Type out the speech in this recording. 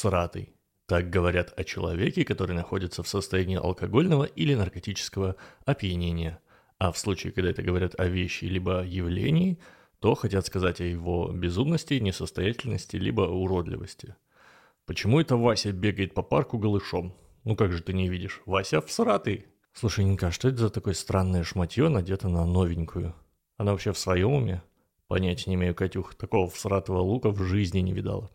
Сратый, Так говорят о человеке, который находится в состоянии алкогольного или наркотического опьянения. А в случае, когда это говорят о вещи либо явлении, то хотят сказать о его безумности, несостоятельности, либо уродливости. Почему это Вася бегает по парку голышом? Ну как же ты не видишь? Вася всратый. Слушай, Нинка, а что это за такое странное шматье надето на новенькую? Она вообще в своем уме? Понятия не имею, Катюх, такого всратого лука в жизни не видала.